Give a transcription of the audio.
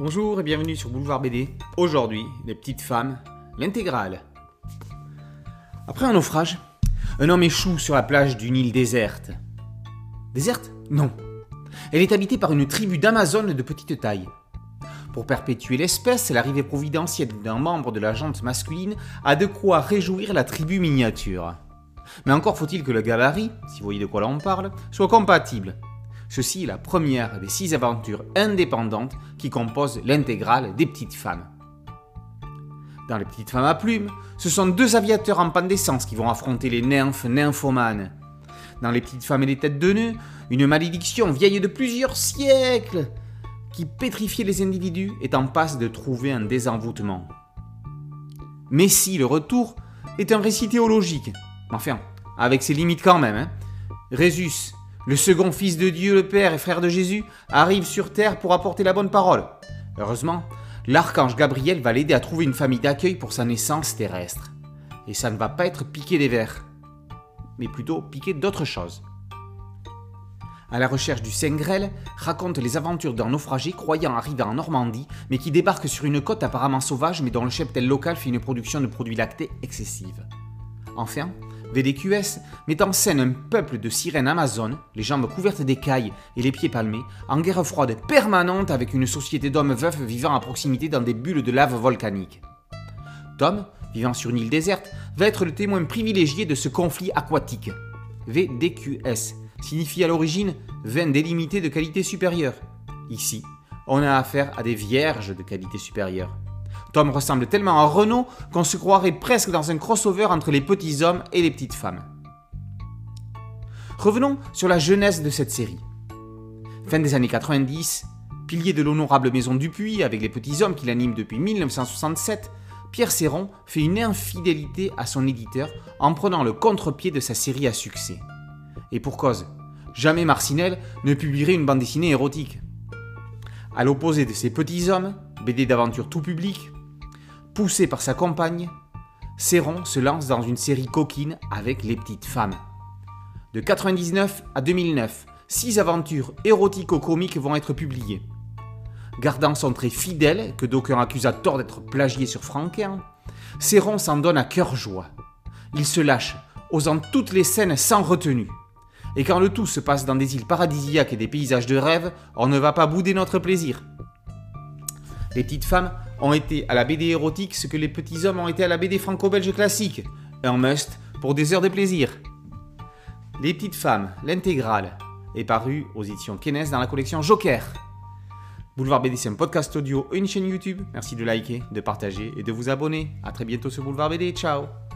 Bonjour et bienvenue sur Boulevard BD. Aujourd'hui, les petites femmes, l'intégrale. Après un naufrage, un homme échoue sur la plage d'une île déserte. Déserte? Non. Elle est habitée par une tribu d'Amazones de petite taille. Pour perpétuer l'espèce, l'arrivée providentielle d'un membre de la jante masculine a de quoi réjouir la tribu miniature. Mais encore faut-il que le gabarit, si vous voyez de quoi là on parle, soit compatible. Ceci est la première des six aventures indépendantes qui composent l'intégrale des petites femmes. Dans les petites femmes à plumes, ce sont deux aviateurs en panne d'essence qui vont affronter les nymphes nymphomanes. Dans les petites femmes et les têtes de nœuds, une malédiction vieille de plusieurs siècles qui pétrifiait les individus est en passe de trouver un désenvoûtement. Messie, le retour, est un récit théologique. Enfin, avec ses limites quand même. Hein. Résus, le second fils de Dieu, le Père et frère de Jésus, arrive sur terre pour apporter la bonne parole. Heureusement, l'archange Gabriel va l'aider à trouver une famille d'accueil pour sa naissance terrestre. Et ça ne va pas être piqué des vers, mais plutôt piqué d'autres choses. À la recherche du Saint Grêle raconte les aventures d'un naufragé croyant arriver en Normandie, mais qui débarque sur une côte apparemment sauvage, mais dont le cheptel local fait une production de produits lactés excessive. Enfin, VDQS met en scène un peuple de sirènes amazones, les jambes couvertes d'écailles et les pieds palmés, en guerre froide permanente avec une société d'hommes veufs vivant à proximité dans des bulles de lave volcanique. Tom, vivant sur une île déserte, va être le témoin privilégié de ce conflit aquatique. VDQS signifie à l'origine vin délimité de qualité supérieure. Ici, on a affaire à des vierges de qualité supérieure. Ressemble tellement à Renault qu'on se croirait presque dans un crossover entre les petits hommes et les petites femmes. Revenons sur la jeunesse de cette série. Fin des années 90, pilier de l'honorable maison Dupuis avec les petits hommes qui l'animent depuis 1967, Pierre Serron fait une infidélité à son éditeur en prenant le contre-pied de sa série à succès. Et pour cause, jamais Marcinelle ne publierait une bande dessinée érotique. À l'opposé de ces petits hommes, BD d'aventure tout public, Poussé par sa compagne, Céron se lance dans une série coquine avec les petites femmes. De 99 à 2009, six aventures érotico-comiques vont être publiées. Gardant son trait fidèle, que d'aucuns accusent à tort d'être plagié sur Franquin, Céron s'en donne à cœur joie. Il se lâche, osant toutes les scènes sans retenue. Et quand le tout se passe dans des îles paradisiaques et des paysages de rêve, on ne va pas bouder notre plaisir. Les petites femmes ont été à la BD érotique ce que les petits hommes ont été à la BD franco-belge classique. Un must pour des heures de plaisir. Les petites femmes, l'intégrale, est paru aux éditions Kenes dans la collection Joker. Boulevard BD, c'est un podcast audio et une chaîne YouTube. Merci de liker, de partager et de vous abonner. A très bientôt sur Boulevard BD. Ciao